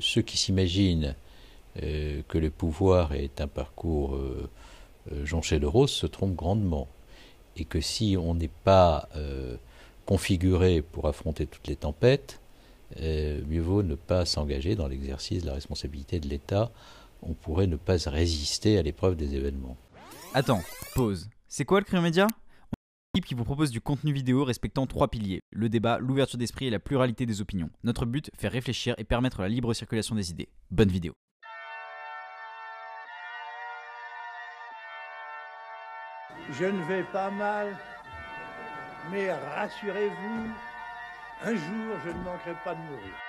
ceux qui s'imaginent que le pouvoir est un parcours jonché de roses se trompent grandement. Et que si on n'est pas configuré pour affronter toutes les tempêtes, mieux vaut ne pas s'engager dans l'exercice de la responsabilité de l'État. On pourrait ne pas résister à l'épreuve des événements. Attends, pause. C'est quoi le Crayon Média? Qui vous propose du contenu vidéo respectant trois piliers le débat, l'ouverture d'esprit et la pluralité des opinions. Notre but, faire réfléchir et permettre la libre circulation des idées. Bonne vidéo. Je ne vais pas mal, mais rassurez-vous, un jour je ne manquerai pas de mourir.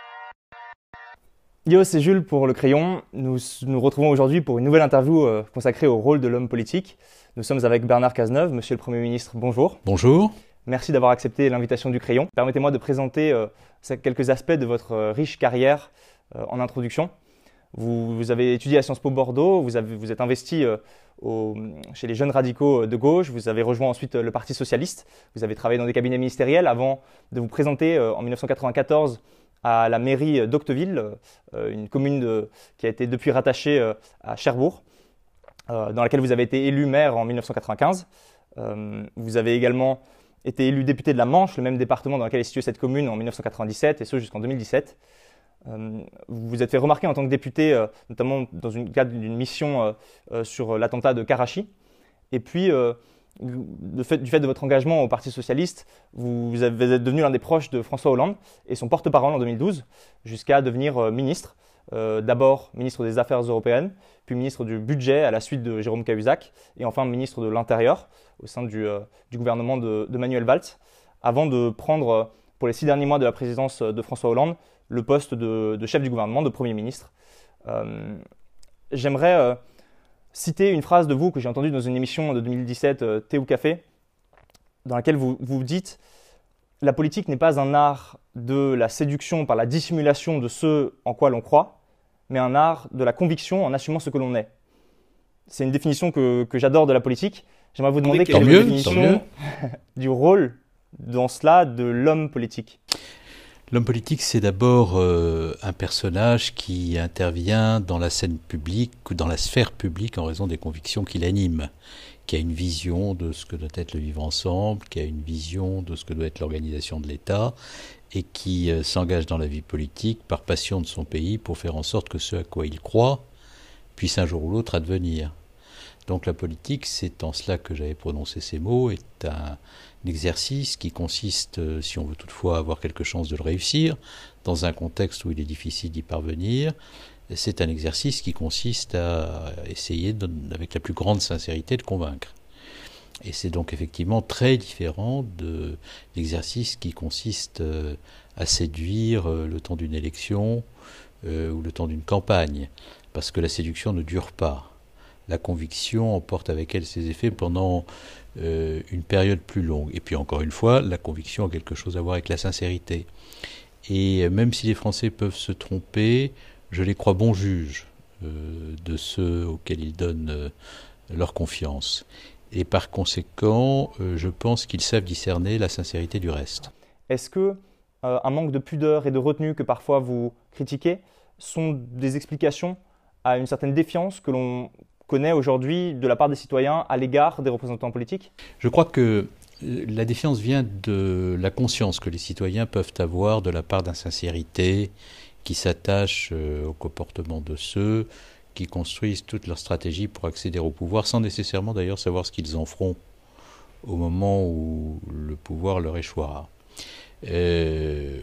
Yo, c'est Jules pour Le Crayon. Nous nous retrouvons aujourd'hui pour une nouvelle interview euh, consacrée au rôle de l'homme politique. Nous sommes avec Bernard Cazeneuve. Monsieur le Premier ministre, bonjour. Bonjour. Merci d'avoir accepté l'invitation du Crayon. Permettez-moi de présenter euh, quelques aspects de votre euh, riche carrière en introduction. Vous, avez étudié à Sciences Po Bordeaux, vous, avez, vous êtes investi chez les jeunes radicaux de gauche, vous avez rejoint ensuite le Parti socialiste, vous avez travaillé dans des cabinets ministériels avant de vous présenter en 1994 à la mairie d'Octeville, euh, une commune qui a été depuis rattachée euh, à Cherbourg, euh, dans laquelle vous avez été élu maire en 1995. vous avez également été élu député de la Manche, le même département dans lequel est située cette commune en 1997, et ce jusqu'en 2017. vous vous êtes fait remarquer en tant que député, notamment dans le cadre d'une mission sur l'attentat de Karachi. Et puis, du fait de votre engagement au Parti socialiste, vous, êtes devenu l'un des proches de François Hollande et son porte-parole en 2012, jusqu'à devenir euh, ministre. Euh, d'abord ministre des Affaires européennes, puis ministre du Budget à la suite de Jérôme Cahuzac, et enfin ministre de l'Intérieur au sein du, euh, gouvernement de, Manuel Valls, avant de prendre, pour les six derniers mois de la présidence de François Hollande, le poste de, de chef du gouvernement, de Premier ministre. J'aimerais citer une phrase de vous que j'ai entendue dans une émission de 2017, euh, Thé ou Café, dans laquelle vous, vous dites La politique n'est pas un art de la séduction par la dissimulation de ce en quoi l'on croit, mais un art de la conviction en assumant ce que l'on est. C'est une définition que, que j'adore de la politique. J'aimerais vous demander quelle est la définition du rôle dans cela de l'homme politique. L'homme politique, c'est d'abord euh, un personnage qui intervient dans la scène publique ou dans la sphère publique en raison des convictions qui l'animent, qui a une vision de ce que doit être le vivre ensemble, qui a une vision de ce que doit être l'organisation de l'État, et qui euh, s'engage dans la vie politique par passion de son pays pour faire en sorte que ce à quoi il croit puisse un jour ou l'autre advenir. Donc la politique, c'est en cela que j'avais prononcé ces mots, est un, exercice qui consiste, euh, si on veut toutefois avoir quelque chance de le réussir, dans un contexte où il est difficile d'y parvenir, c'est un exercice qui consiste à essayer, avec la plus grande sincérité, de convaincre. Et c'est donc effectivement très différent de l'exercice qui consiste euh, à séduire euh, le temps d'une élection ou le temps d'une campagne, parce que la séduction ne dure pas la conviction emporte avec elle ses effets pendant euh, une période plus longue. Et puis encore une fois, la conviction a quelque chose à voir avec la sincérité. Et même si les Français peuvent se tromper, je les crois bons juges euh, de ceux auxquels ils donnent euh, leur confiance. Et par conséquent, je pense qu'ils savent discerner la sincérité du reste. Est-ce que un manque de pudeur et de retenue que parfois vous critiquez sont des explications à une certaine défiance que l'on connaît aujourd'hui de la part des citoyens à l'égard des représentants politiques? Je crois que euh, la défiance vient de la conscience que les citoyens peuvent avoir de la part d'insincérité qui s'attache euh, au comportement de ceux qui construisent toute leur stratégie pour accéder au pouvoir sans nécessairement d'ailleurs savoir ce qu'ils en feront au moment où le pouvoir leur échouera. Euh,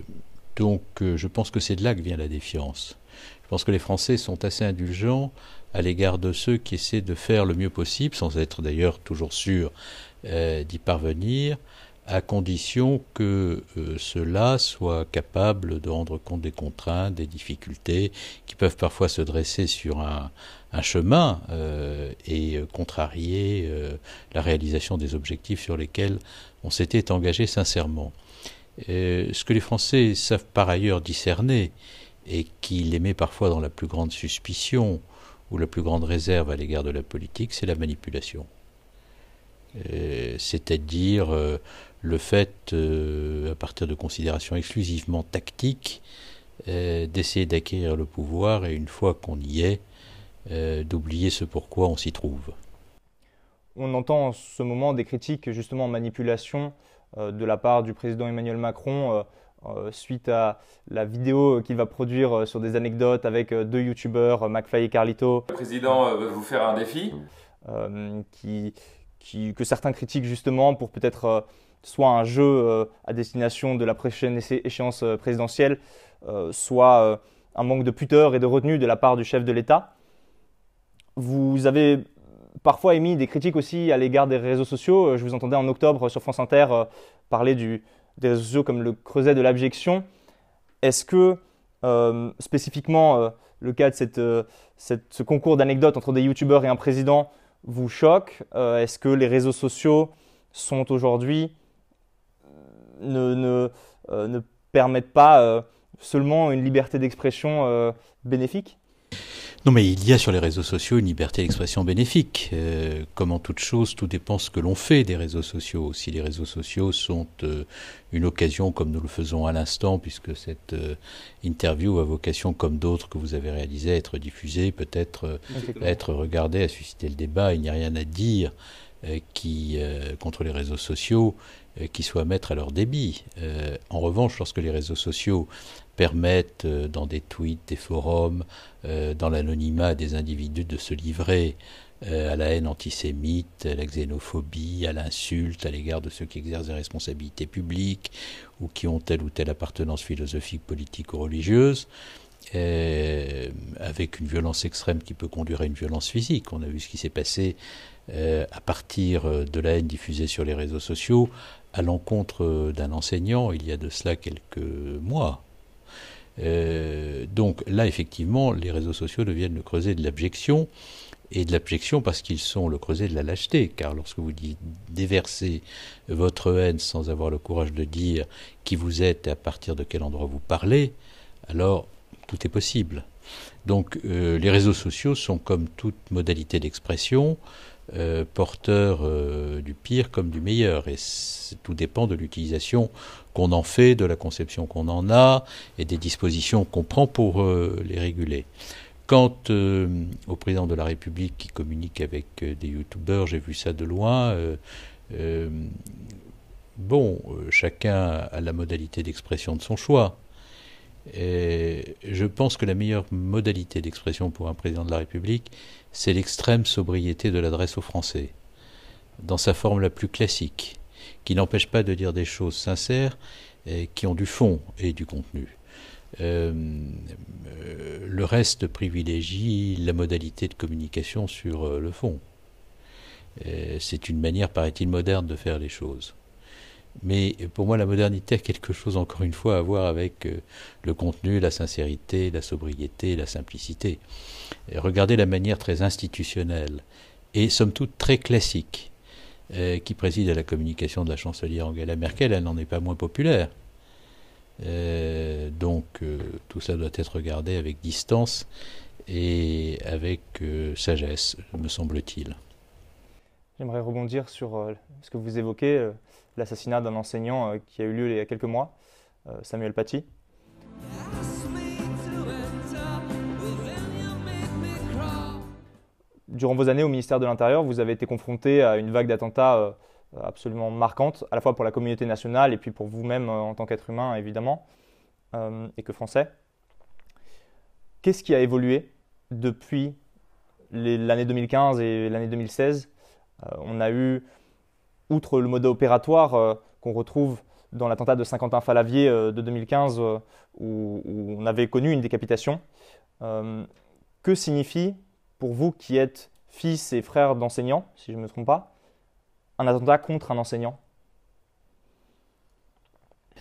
donc je pense que c'est de là que vient la défiance. Je pense que les Français sont assez indulgents à l'égard de ceux qui essaient de faire le mieux possible, sans être d'ailleurs toujours sûrs euh, d'y parvenir, à condition que euh, ceux-là soient capables de rendre compte des contraintes, des difficultés qui peuvent parfois se dresser sur un, chemin euh, et contrarier la réalisation des objectifs sur lesquels on s'était engagé sincèrement. ce que les Français savent par ailleurs discerner, et qui les met parfois dans la plus grande suspicion ou la plus grande réserve à l'égard de la politique, c'est la manipulation. Euh, c'est-à-dire euh, le fait, euh, à partir de considérations exclusivement tactiques, d'essayer d'acquérir le pouvoir et une fois qu'on y est, d'oublier ce pourquoi on s'y trouve. On entend en ce moment des critiques justement en manipulation de la part du président Emmanuel Macron suite à la vidéo qu'il va produire euh, sur des anecdotes avec euh, deux youtubeurs, McFly et Carlito. Le président veut vous faire un défi qui, qui, que certains critiquent justement pour peut-être soit un jeu à destination de la prochaine échéance présidentielle, soit un manque de pudeur et de retenue de la part du chef de l'État. Vous avez parfois émis des critiques aussi à l'égard des réseaux sociaux. Je vous entendais en octobre sur France Inter parler du, des réseaux sociaux comme le creuset de l'abjection. Est-ce que euh, spécifiquement euh, le cas de euh, cette, ce concours d'anecdotes entre des youtubeurs et un président vous choque Est-ce que les réseaux sociaux sont aujourd'hui ne, ne, permettent pas seulement une liberté d'expression bénéfique? Non, mais il y a sur les réseaux sociaux une liberté d'expression bénéfique. Euh, comme en toute chose, tout dépend ce que l'on fait des réseaux sociaux. Si les réseaux sociaux sont euh, une occasion, comme nous le faisons à l'instant, puisque cette euh, interview a vocation, comme d'autres que vous avez réalisées, à être diffusée, peut-être à être regardée, à susciter le débat, il n'y a rien à dire qui contre les réseaux sociaux qui soit à mettre à leur débit. en revanche, lorsque les réseaux sociaux permettent, euh, dans des tweets, des forums, euh, dans l'anonymat des individus, de se livrer euh, à la haine antisémite, à la xénophobie, à l'insulte à l'égard de ceux qui exercent des responsabilités publiques ou qui ont telle ou telle appartenance philosophique, politique ou religieuse. Avec une violence extrême qui peut conduire à une violence physique. On a vu ce qui s'est passé à partir de la haine diffusée sur les réseaux sociaux à l'encontre d'un enseignant il y a de cela quelques mois. Euh, donc là, effectivement, les réseaux sociaux deviennent le creuset de l'abjection, et de l'abjection parce qu'ils sont le creuset de la lâcheté, car lorsque vous dites déverser votre haine sans avoir le courage de dire qui vous êtes et à partir de quel endroit vous parlez, alors tout est possible. Donc euh, les réseaux sociaux sont comme toute modalité d'expression, euh, porteurs euh, du pire comme du meilleur. Et tout dépend de l'utilisation qu'on en fait, de la conception qu'on en a et des dispositions qu'on prend pour les réguler. Quant au président de la République qui communique avec des youtubeurs, j'ai vu ça de loin. bon, chacun a la modalité d'expression de son choix. Et je pense que la meilleure modalité d'expression pour un président de la République, c'est l'extrême sobriété de l'adresse aux Français, dans sa forme la plus classique, qui n'empêche pas de dire des choses sincères et qui ont du fond et du contenu. Euh, le reste privilégie la modalité de communication sur euh, le fond. C'est une manière, paraît-il, moderne de faire les choses. Mais pour moi, la modernité a quelque chose, encore une fois, à voir avec euh, le contenu, la sincérité, la sobriété, la simplicité. regardez la manière très institutionnelle et, somme toute, très classique euh, qui préside à la communication de la chancelière Angela Merkel. Elle n'en est pas moins populaire. Euh, donc, tout ça doit être regardé avec distance et avec sagesse, me semble-t-il. J'aimerais rebondir sur ce que vous évoquez l'assassinat d'un enseignant euh, qui a eu lieu il y a quelques mois, euh, Samuel Paty. Durant vos années au ministère de l'Intérieur, vous avez été confronté à une vague d'attentats euh, absolument marquante, à la fois pour la communauté nationale et puis pour vous-même en tant qu'être humain, évidemment, et que français. Qu'est-ce qui a évolué depuis l'année 2015 et l'année 2016 On a eu outre le mode opératoire euh, qu'on retrouve dans l'attentat de Saint-Quentin-Falavier euh, de 2015, euh, où, on avait connu une décapitation, que signifie pour vous qui êtes fils et frère d'enseignants, si je ne me trompe pas, un attentat contre un enseignant?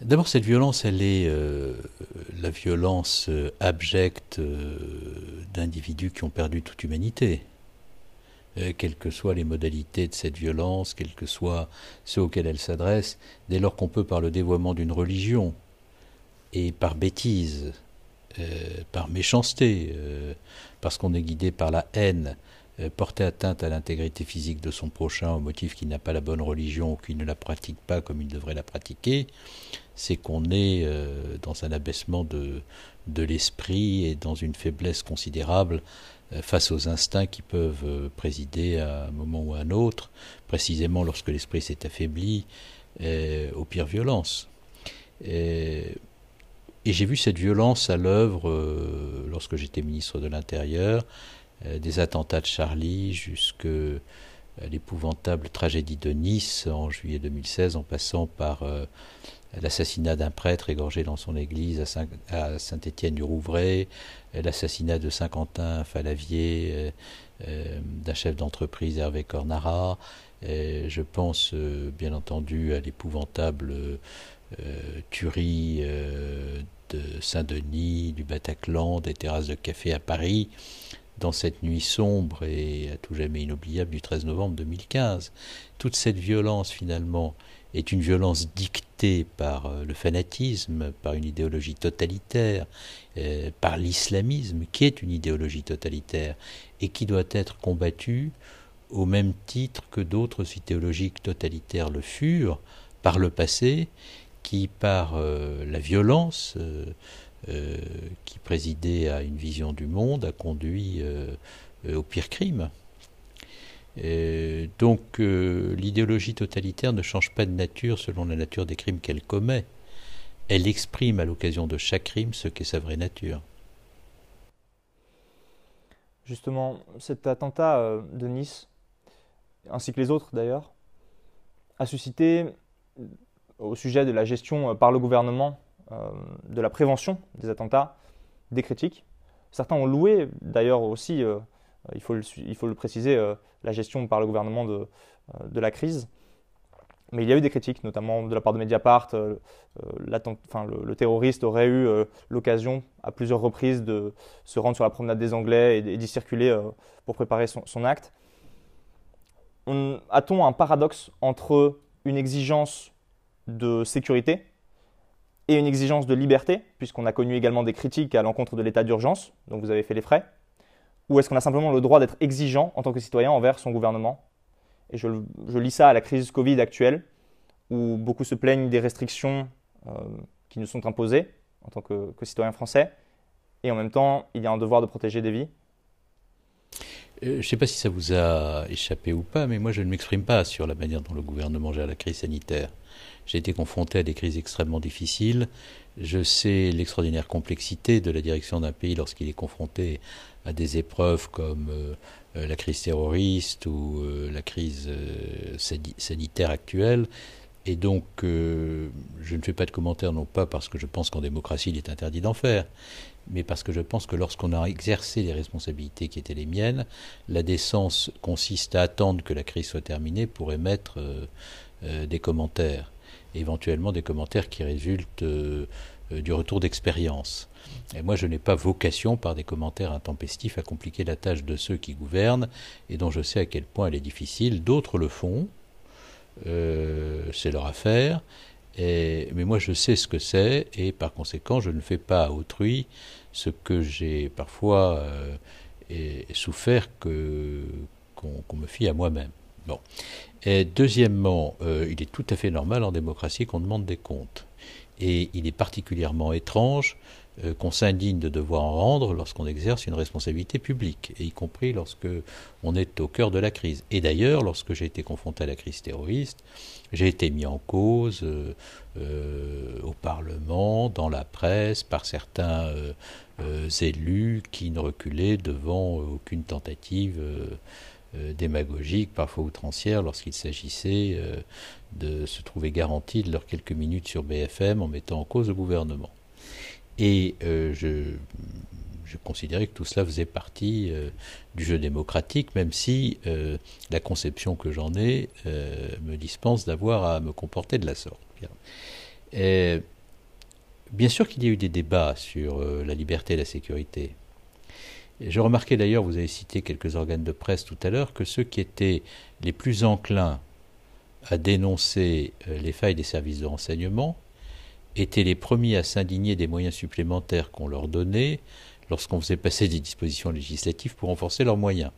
D'abord, cette violence, elle est la violence abjecte d'individus qui ont perdu toute humanité. Euh, quelles que soient les modalités de cette violence, quels que soient ceux auxquels elle s'adresse, dès lors qu'on peut par le dévoiement d'une religion et par bêtise, euh, par méchanceté, euh, parce qu'on est guidé par la haine, porter atteinte à l'intégrité physique de son prochain au motif qu'il n'a pas la bonne religion ou qu'il ne la pratique pas comme il devrait la pratiquer, c'est qu'on est dans un abaissement de, de l'esprit et dans une faiblesse considérable face aux instincts qui peuvent présider à un moment ou à un autre, précisément lorsque l'esprit s'est affaibli, aux pires violences. Et, j'ai vu cette violence à l'œuvre euh, lorsque j'étais ministre de l'Intérieur, euh, des attentats de Charlie jusqu'à l'épouvantable tragédie de Nice en juillet 2016, en passant par euh, l'assassinat d'un prêtre égorgé dans son église à Saint-Étienne-du-Rouvray, l'assassinat de Saint-Quentin-Falavier, d'un chef d'entreprise Hervé Cornara. je pense bien entendu à l'épouvantable euh, tuerie euh, de Saint-Denis, du Bataclan, des terrasses de café à Paris, dans cette nuit sombre et à tout jamais inoubliable du 13 novembre 2015. Toute cette violence, finalement, est une violence dictée par euh, le fanatisme, par une idéologie totalitaire, par l'islamisme, qui est une idéologie totalitaire, et qui doit être combattue au même titre que d'autres idéologies totalitaires le furent par le passé, qui, par euh, la violence euh, euh, qui présidait à une vision du monde, a conduit au pire crime. Donc l'idéologie totalitaire ne change pas de nature selon la nature des crimes qu'elle commet. Elle exprime à l'occasion de chaque crime ce qu'est sa vraie nature. Justement, cet attentat de Nice, ainsi que les autres d'ailleurs, a suscité au sujet de la gestion euh, par le gouvernement euh, de la prévention des attentats, des critiques. Certains ont loué d'ailleurs aussi, euh, il, faut le, il, faut le, préciser, la gestion par le gouvernement de, de, la crise. Mais il y a eu des critiques, notamment de la part de Mediapart. Enfin, le, terroriste aurait eu l'occasion à plusieurs reprises de se rendre sur la promenade des Anglais et, d'y circuler pour préparer son, son acte. A-t-on un paradoxe entre une exigence de sécurité et une exigence de liberté, puisqu'on a connu également des critiques à l'encontre de l'état d'urgence, donc vous avez fait les frais? Ou est-ce qu'on a simplement le droit d'être exigeant en tant que citoyen envers son gouvernement? Et je, lis ça à la crise Covid actuelle, où beaucoup se plaignent des restrictions euh, qui nous sont imposées en tant que, que citoyen français, et en même temps, il y a un devoir de protéger des vies. Euh, je ne sais pas si ça vous a échappé ou pas, mais moi je ne m'exprime pas sur la manière dont le gouvernement gère la crise sanitaire. J'ai été confronté à des crises extrêmement difficiles. Je sais l'extraordinaire complexité de la direction d'un pays lorsqu'il est confronté à des épreuves comme euh, euh, la crise terroriste ou la crise sanitaire actuelle. Et donc, je ne fais pas de commentaires, non pas parce que je pense qu'en démocratie il est interdit d'en faire, mais parce que je pense que lorsqu'on a exercé les responsabilités qui étaient les miennes, la décence consiste à attendre que la crise soit terminée pour émettre euh, euh, des commentaires, éventuellement des commentaires qui résultent euh, du retour d'expérience. Et moi, je n'ai pas vocation, par des commentaires intempestifs, à compliquer la tâche de ceux qui gouvernent et dont je sais à quel point elle est difficile. D'autres le font, c'est leur affaire, mais moi, je sais ce que c'est, et par conséquent, je ne fais pas à autrui ce que j'ai parfois euh, souffert qu'on, me fie à moi-même. Bon. Et deuxièmement, euh, il est tout à fait normal en démocratie qu'on demande des comptes. Et il est particulièrement étrange euh, qu'on s'indigne de devoir en rendre lorsqu'on exerce une responsabilité publique, y compris lorsque on est au cœur de la crise. Et d'ailleurs, lorsque j'ai été confronté à la crise terroriste, j'ai été mis en cause euh, euh, au Parlement, dans la presse, par certains élus qui ne reculaient devant aucune tentative démagogique, parfois outrancière, lorsqu'il s'agissait de se trouver garantie de leurs quelques minutes sur BFM en mettant en cause le gouvernement. Et euh, je, considérais que tout cela faisait partie euh, du jeu démocratique, même si euh, la conception que j'en ai me dispense d'avoir à me comporter de la sorte. Bien, bien sûr qu'il y a eu des débats sur la liberté et la sécurité. Je remarquais d'ailleurs, vous avez cité quelques organes de presse tout à l'heure, que ceux qui étaient les plus enclins à dénoncer les failles des services de renseignement étaient les premiers à s'indigner des moyens supplémentaires qu'on leur donnait lorsqu'on faisait passer des dispositions législatives pour renforcer leurs moyens.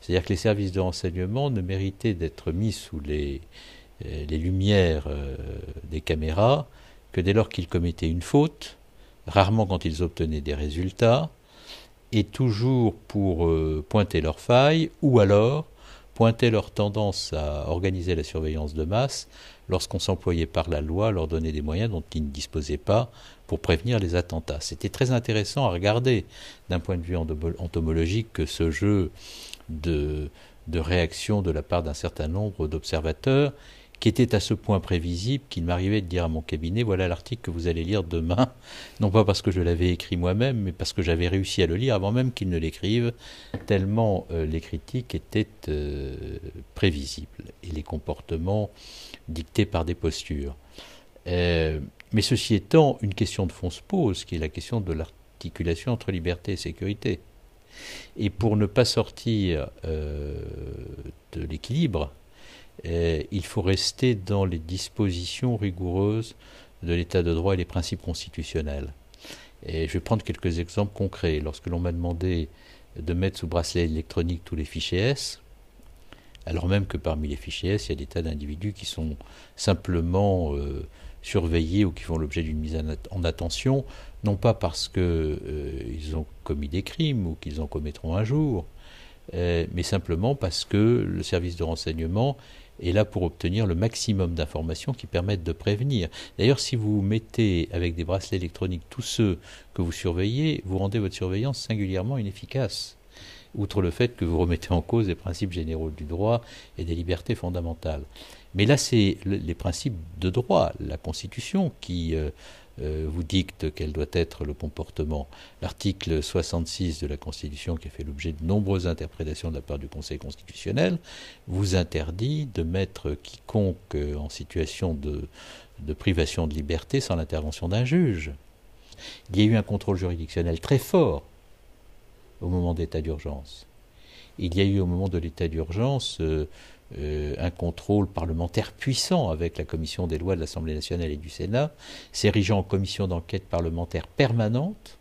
C'est-à-dire que les services de renseignement ne méritaient d'être mis sous les, euh, les lumières euh, des caméras que dès lors qu'ils commettaient une faute, rarement quand ils obtenaient des résultats, et toujours pour euh, pointer leurs failles, ou alors pointer leur tendance à organiser la surveillance de masse lorsqu'on s'employait par la loi leur donner des moyens dont ils ne disposaient pas pour prévenir les attentats. C'était très intéressant à regarder d'un point de vue entomologique que ce jeu de réaction de la part d'un certain nombre d'observateurs qui était à ce point prévisible qu'il m'arrivait de dire à mon cabinet voilà l'article que vous allez lire demain, non pas parce que je l'avais écrit moi-même, mais parce que j'avais réussi à le lire avant même qu'il ne l'écrive, tellement euh, les critiques étaient euh, prévisibles et les comportements dictés par des postures. Euh, mais ceci étant, une question de fond se pose, qui est la question de l'articulation entre liberté et sécurité. Et pour ne pas sortir de l'équilibre, euh, il faut rester dans les dispositions rigoureuses de l'état de droit et les principes constitutionnels. Et je vais prendre quelques exemples concrets. Lorsque l'on m'a demandé de mettre sous bracelet électronique tous les fichiers S, alors même que parmi les fichiers S, il y a des tas d'individus qui sont simplement euh, surveillés ou qui font l'objet d'une mise en attention, non pas parce qu'ils euh, ont commis des crimes ou qu'ils en commettront un jour, mais simplement parce que le service de renseignement est là pour obtenir le maximum d'informations qui permettent de prévenir. D'ailleurs, si vous mettez avec des bracelets électroniques tous ceux que vous surveillez, vous rendez votre surveillance singulièrement inefficace, outre le fait que vous remettez en cause les principes généraux du droit et des libertés fondamentales. Mais là, c'est les principes de droit, la Constitution qui euh, vous dicte quel doit être le comportement. L'article 66 de la Constitution, qui a fait l'objet de nombreuses interprétations de la part du Conseil constitutionnel, vous interdit de mettre quiconque en situation de, de privation de liberté sans l'intervention d'un juge. Il y a eu un contrôle juridictionnel très fort au moment d'état d'urgence. Il y a eu au moment de l'état d'urgence euh, euh, un contrôle parlementaire puissant avec la commission des lois de l'Assemblée nationale et du Sénat, s'érigeant en commission d'enquête parlementaire permanente,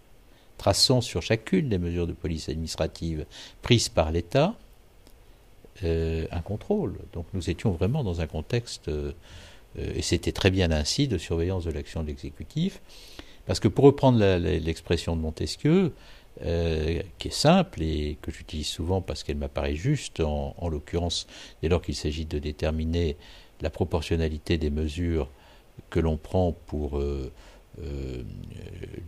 traçant sur chacune des mesures de police administrative prises par l'État euh, un contrôle. Donc nous étions vraiment dans un contexte, euh, et c'était très bien ainsi, de surveillance de l'action de l'exécutif, parce que pour reprendre l'expression de Montesquieu, euh, qui est simple et que j'utilise souvent parce qu'elle m'apparaît juste, en, l'occurrence dès lors qu'il s'agit de déterminer la proportionnalité des mesures que l'on prend pour euh, euh,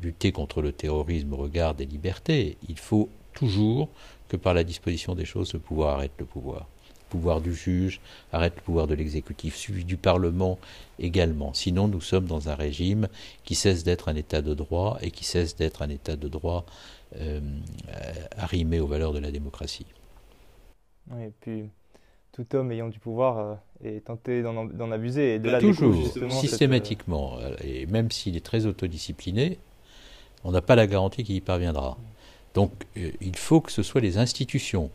lutter contre le terrorisme au regard des libertés. Il faut toujours que par la disposition des choses, le pouvoir arrête le pouvoir. Le pouvoir du juge arrête le pouvoir de l'exécutif, suivi du Parlement également. Sinon, nous sommes dans un régime qui cesse d'être un État de droit et qui cesse d'être un État de droit euh, arrimé aux valeurs de la démocratie. Et puis tout homme ayant du pouvoir euh, est tenté d'en abuser. Et de là Toujours, systématiquement. Euh, et même s'il est très autodiscipliné, on n'a pas la garantie qu'il y parviendra. Donc il faut que ce soit les institutions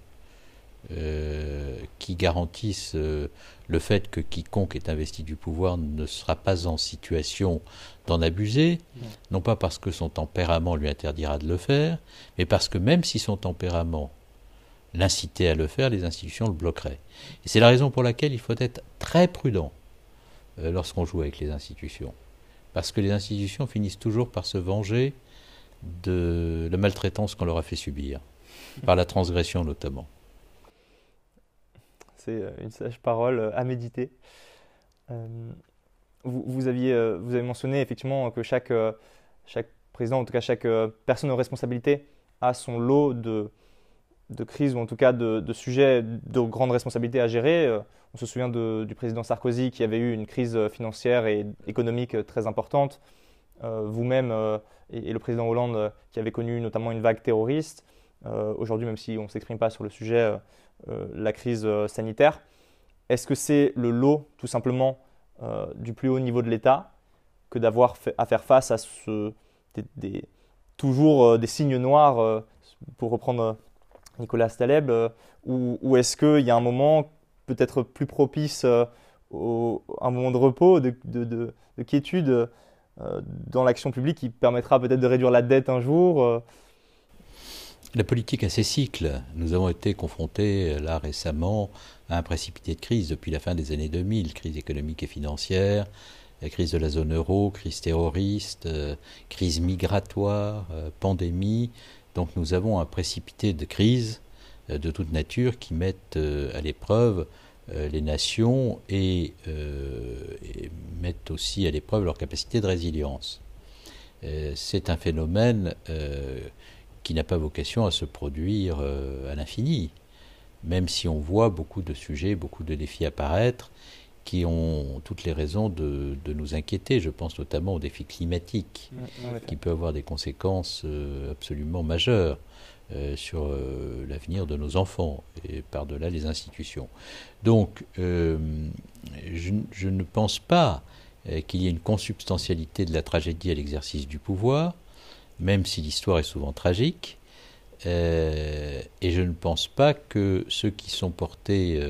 qui garantissent le fait que quiconque est investi du pouvoir ne sera pas en situation d'en abuser, non pas parce que son tempérament lui interdira de le faire, mais parce que même si son tempérament l'incitait à le faire, les institutions le bloqueraient. Et c'est la raison pour laquelle il faut être très prudent euh, lorsqu'on joue avec les institutions. Parce que les institutions finissent toujours par se venger de la maltraitance qu'on leur a fait subir, par la transgression notamment. C'est euh, une sage parole euh, à méditer. Euh, vous avez mentionné effectivement que chaque, président, en tout cas chaque personne aux responsabilités, a son lot de, de crises ou en tout cas de, sujets de grandes responsabilités à gérer. On se souvient du président Sarkozy qui avait eu une crise financière et économique très importante. Vous-même et, le président Hollande qui avait connu notamment une vague terroriste. Aujourd'hui, même si on ne s'exprime pas sur le sujet, la crise sanitaire. Est-ce que c'est le lot tout simplement euh, du plus haut niveau de l'État que d'avoir à faire face à ce, toujours euh, des signes noirs, euh, pour reprendre Nicolas Staleb, ou, est-ce qu'il y a un moment peut-être plus propice, un moment de repos, de, quiétude dans l'action publique qui permettra peut-être de réduire la dette un jour La politique a ses cycles. Nous avons été confrontés là récemment à un précipité de crise depuis la fin des années 2000, crise économique et financière, crise de la zone euro, crise terroriste, euh, crise migratoire, euh, pandémie. Donc nous avons un précipité de crise euh, de toute nature qui mettent à l'épreuve les nations et, et, mettent aussi à l'épreuve leur capacité de résilience. C'est un phénomène qui n'a pas vocation à se produire à l'infini, même si on voit beaucoup de sujets, beaucoup de défis apparaître qui ont toutes les raisons de, nous inquiéter. Je pense notamment au défi climatique, qui peut avoir des conséquences euh, absolument majeures euh, sur euh, l'avenir de nos enfants et par-delà les institutions. Donc, je, je, ne pense pas qu'il y ait une consubstantialité de la tragédie à l'exercice du pouvoir, même si l'histoire est souvent tragique. et je ne pense pas que ceux qui sont portés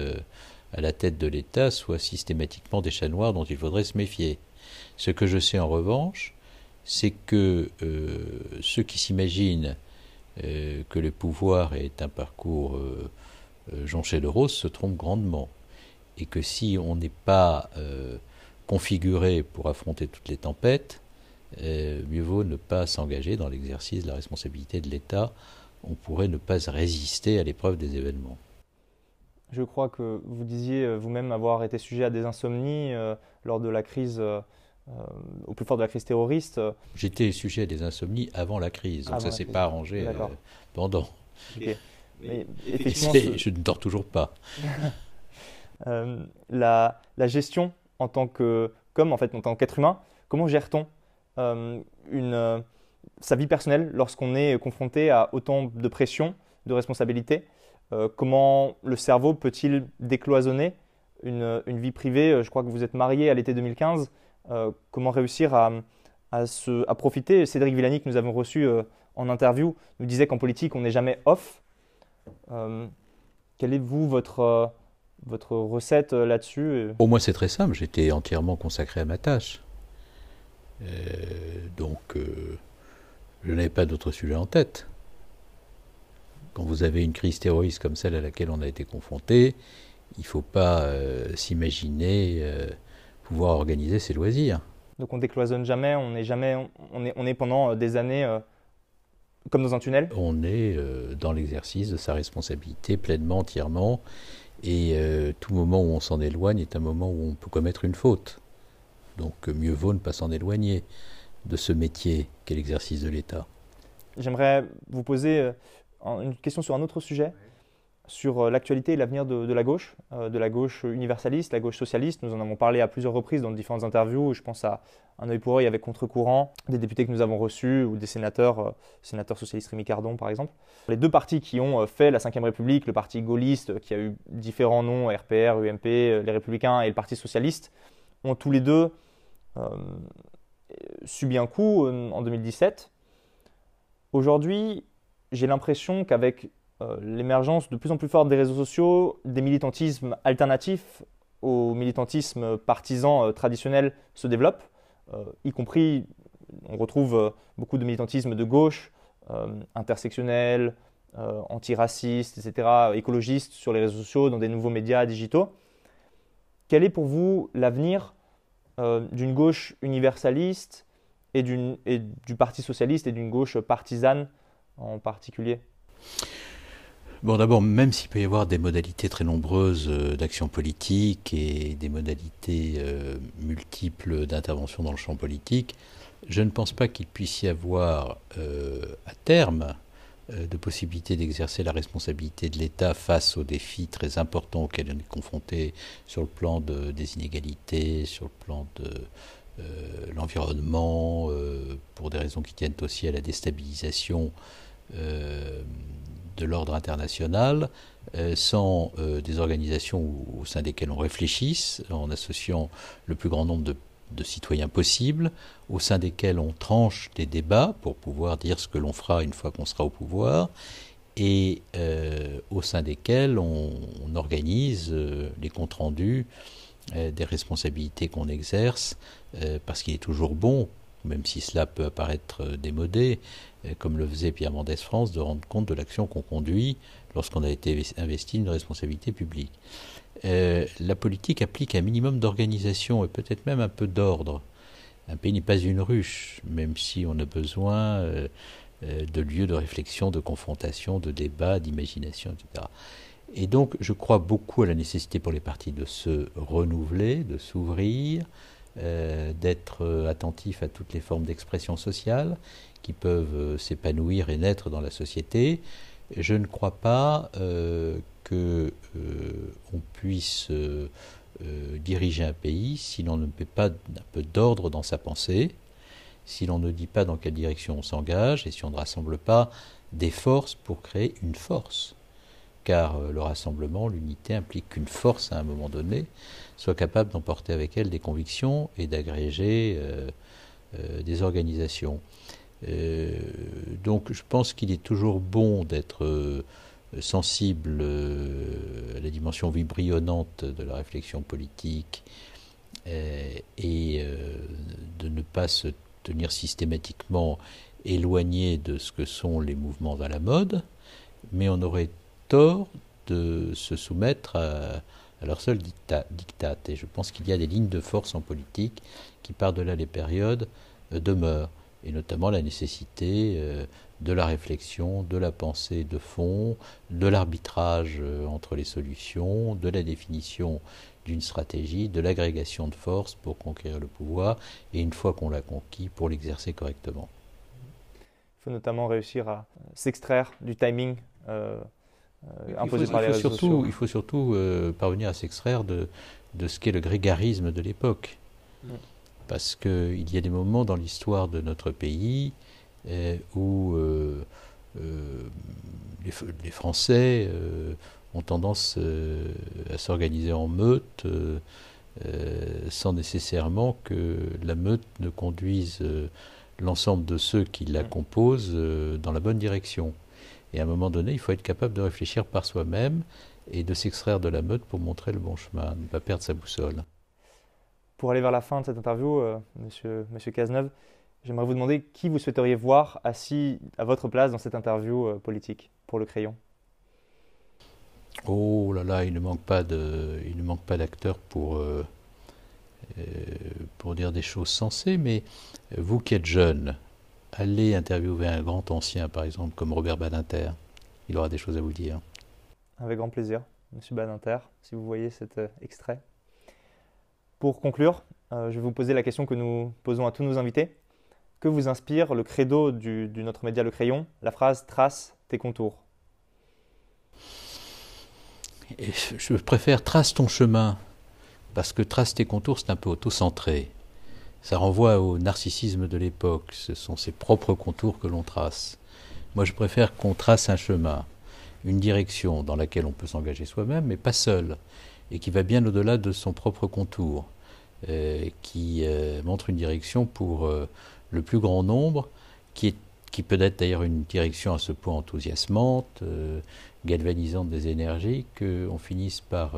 à la tête de l'État soient systématiquement des chats noirs dont il faudrait se méfier. Ce que je sais en revanche, c'est que euh, ceux qui s'imaginent euh, que le pouvoir est un parcours euh, jonché de roses se trompent grandement. Et que si on n'est pas configuré pour affronter toutes les tempêtes, mieux vaut ne pas s'engager dans l'exercice de la responsabilité de l'État. On pourrait ne pas résister à l'épreuve des événements. Je crois que vous disiez euh, vous-même avoir été sujet à des insomnies euh, lors de la crise, euh, au plus fort de la crise terroriste. J'étais sujet à des insomnies avant la crise, donc ça ne s'est pas arrangé pendant. Mais, effectivement, Je ne dors toujours pas. la, la, gestion en tant que, comme en fait en tant qu'être humain, comment gère-t-on une, sa vie personnelle lorsqu'on est confronté à autant de pression, de responsabilités euh, comment le cerveau peut-il décloisonner une, vie privée? Euh, Je crois que vous êtes marié à l'été 2015. Euh, comment réussir à, se, à, profiter? Cédric Villani, que nous avons reçu en interview, nous disait qu'en politique, on n'est jamais off. quelle est, vous, votre, votre recette là-dessus? Pour moi, c'est très simple. J'étais entièrement consacré à ma tâche. Donc, je n'avais pas d'autre sujet en tête quand vous avez une crise terroriste comme celle à laquelle on a été confronté, il ne faut pas euh, s'imaginer euh, pouvoir organiser ses loisirs. Donc on décloisonne jamais, on est jamais, on est, on est pendant euh, des années comme dans un tunnel? On est dans l'exercice de sa responsabilité pleinement, entièrement, et tout moment où on s'en éloigne est un moment où on peut commettre une faute. Donc mieux vaut ne pas s'en éloigner de ce métier qu'est l'exercice de l'État. J'aimerais vous poser une question sur un autre sujet, sur euh, l'actualité et l'avenir de, la gauche, euh, de la gauche universaliste, la gauche socialiste. Nous en avons parlé à plusieurs reprises dans différentes interviews. Je pense à un œil pour œil avec contre-courant, des députés que nous avons reçus ou des sénateurs, euh, sénateurs socialistes Rémi Cardon par exemple. Les deux partis qui ont fait la Ve République, le parti gaulliste qui a eu différents noms, RPR, UMP, les Républicains et le Parti socialiste, ont tous les deux subi un coup en 2017. Aujourd'hui, j'ai l'impression qu'avec euh, l'émergence de plus en plus forte des réseaux sociaux, des militantismes alternatifs au militantisme partisan euh, traditionnel se développent, euh, y compris, on retrouve beaucoup de militantisme de gauche, intersectionnel, antiraciste, etc., écologiste sur les réseaux sociaux, dans des nouveaux médias digitaux. Quel est pour vous l'avenir d'une gauche universaliste et, du Parti socialiste et d'une gauche partisane en particulier. Bon, d'abord, même s'il peut y avoir des modalités très nombreuses euh, d'action politique et des modalités euh, multiples d'intervention dans le champ politique, je ne pense pas qu'il puisse y avoir euh, à terme de possibilité d'exercer la responsabilité de l'État face aux défis très importants auxquels on est confronté sur le plan des inégalités, sur le plan de l'environnement, pour des raisons qui tiennent aussi à la déstabilisation euh, de l'ordre international euh, sans euh, des organisations au, sein desquelles on réfléchisse, en associant le plus grand nombre de, citoyens possible, au sein desquels on tranche des débats pour pouvoir dire ce que l'on fera une fois qu'on sera au pouvoir, et au sein desquels on, organise les comptes rendus des responsabilités qu'on exerce, parce qu'il est toujours bon même si cela peut apparaître démodé, comme le faisait Pierre Mendès France, de rendre compte de l'action qu'on conduit lorsqu'on a été investi d'une responsabilité publique. La politique applique un minimum d'organisation et peut-être même un peu d'ordre. Un pays n'est pas une ruche, même si on a besoin de lieux de réflexion, de confrontation, de débat, d'imagination, etc. Et donc, je crois beaucoup à la nécessité pour les partis de se renouveler, de s'ouvrir, euh, d'être euh, attentifs à toutes les formes d'expression sociale qui peuvent euh, s'épanouir et naître dans la société. Je ne crois pas euh, que on puisse diriger un pays si l'on ne met pas un peu d'ordre dans sa pensée, si l'on ne dit pas dans quelle direction on s'engage et si on ne rassemble pas des forces pour créer une force car euh, le rassemblement, l'unité implique qu'une force à un moment donné soit capable d'emporter avec elle des convictions et d'agréger euh, euh, des organisations. Donc je pense qu'il est toujours bon d'être sensible à la dimension vibrillonnante de la réflexion politique et de ne pas se tenir systématiquement éloigné de ce que sont les mouvements à la mode, mais on aurait tort de se soumettre à, leur seul dictat. Et je pense qu'il y a des lignes de force en politique qui, par-delà les périodes, euh, demeurent. Et notamment la nécessité euh, de la réflexion, de la pensée de fond, de l'arbitrage euh, entre les solutions, de la définition d'une stratégie, de l'agrégation de force pour conquérir le pouvoir, et une fois qu'on l'a conquis, pour l'exercer correctement. Il faut notamment réussir à s'extraire du timing euh, imposé par les réseaux surtout, sociaux. Il faut surtout euh, parvenir à s'extraire de, de ce qu'est le grégarisme de l'époque. Mm. Parce qu'il y a des moments dans l'histoire de notre pays euh, où les, les, Français ont tendance à s'organiser en meute sans nécessairement que la meute ne conduise l'ensemble de ceux qui la composent dans la bonne direction. Et à un moment donné, il faut être capable de réfléchir par soi-même et de s'extraire de la meute pour montrer le bon chemin, ne pas perdre sa boussole. Pour aller vers la fin de cette interview, euh, monsieur, monsieur Cazeneuve, j'aimerais vous demander qui vous souhaiteriez voir assis à votre place dans cette interview euh, politique pour le crayon? Oh là là, il ne manque pas de, il ne manque pas d'acteurs pour euh, pour dire des choses sensées, mais vous qui êtes jeune, allez interviewer un grand ancien, par exemple, comme Robert Badinter. Il aura des choses à vous dire. Avec grand plaisir, Monsieur Badinter, si vous voyez cet euh, extrait. Pour conclure, euh, je vais vous poser la question que nous posons à tous nos invités. Que vous inspire le credo du, notre média Le Crayon, la phrase Trace tes contours Je préfère Trace ton chemin, parce que Trace tes contours, c'est un peu auto-centré. Ça renvoie au narcissisme de l'époque. Ce sont ses propres contours que l'on trace. Moi, je préfère qu'on trace un chemin, une direction dans laquelle on peut s'engager soi-même, mais pas seul, et qui va bien au-delà de son propre contour, qui euh, montre une direction pour euh, le plus grand nombre, qui peut être d'ailleurs une direction à ce point enthousiasmante, galvanisante des énergies, qu'on finisse par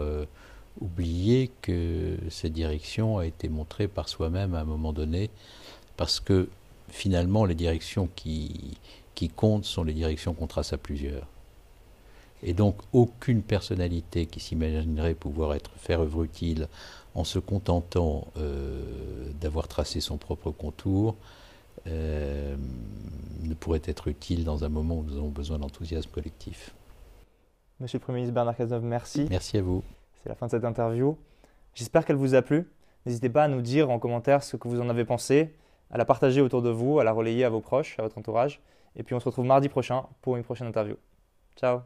oublier que cette direction a été montrée par soi-même à un moment donné, parce que finalement les directions qui, qui comptent sont les directions qu'on trace à plusieurs. Et donc aucune personnalité qui s'imaginerait pouvoir être faire œuvre utile en se contentant euh, d'avoir tracé son propre contour euh, ne pourrait être utile dans un moment où nous avons besoin d'enthousiasme collectif. Monsieur le Premier ministre Bernard Cazeneuve, merci. Merci à vous. C'est la fin de cette interview. J'espère qu'elle vous a plu. N'hésitez pas à nous dire en commentaire ce que vous en avez pensé, à la partager autour de vous, à la relayer à vos proches, à votre entourage. Et puis on se retrouve mardi prochain pour une prochaine interview. Ciao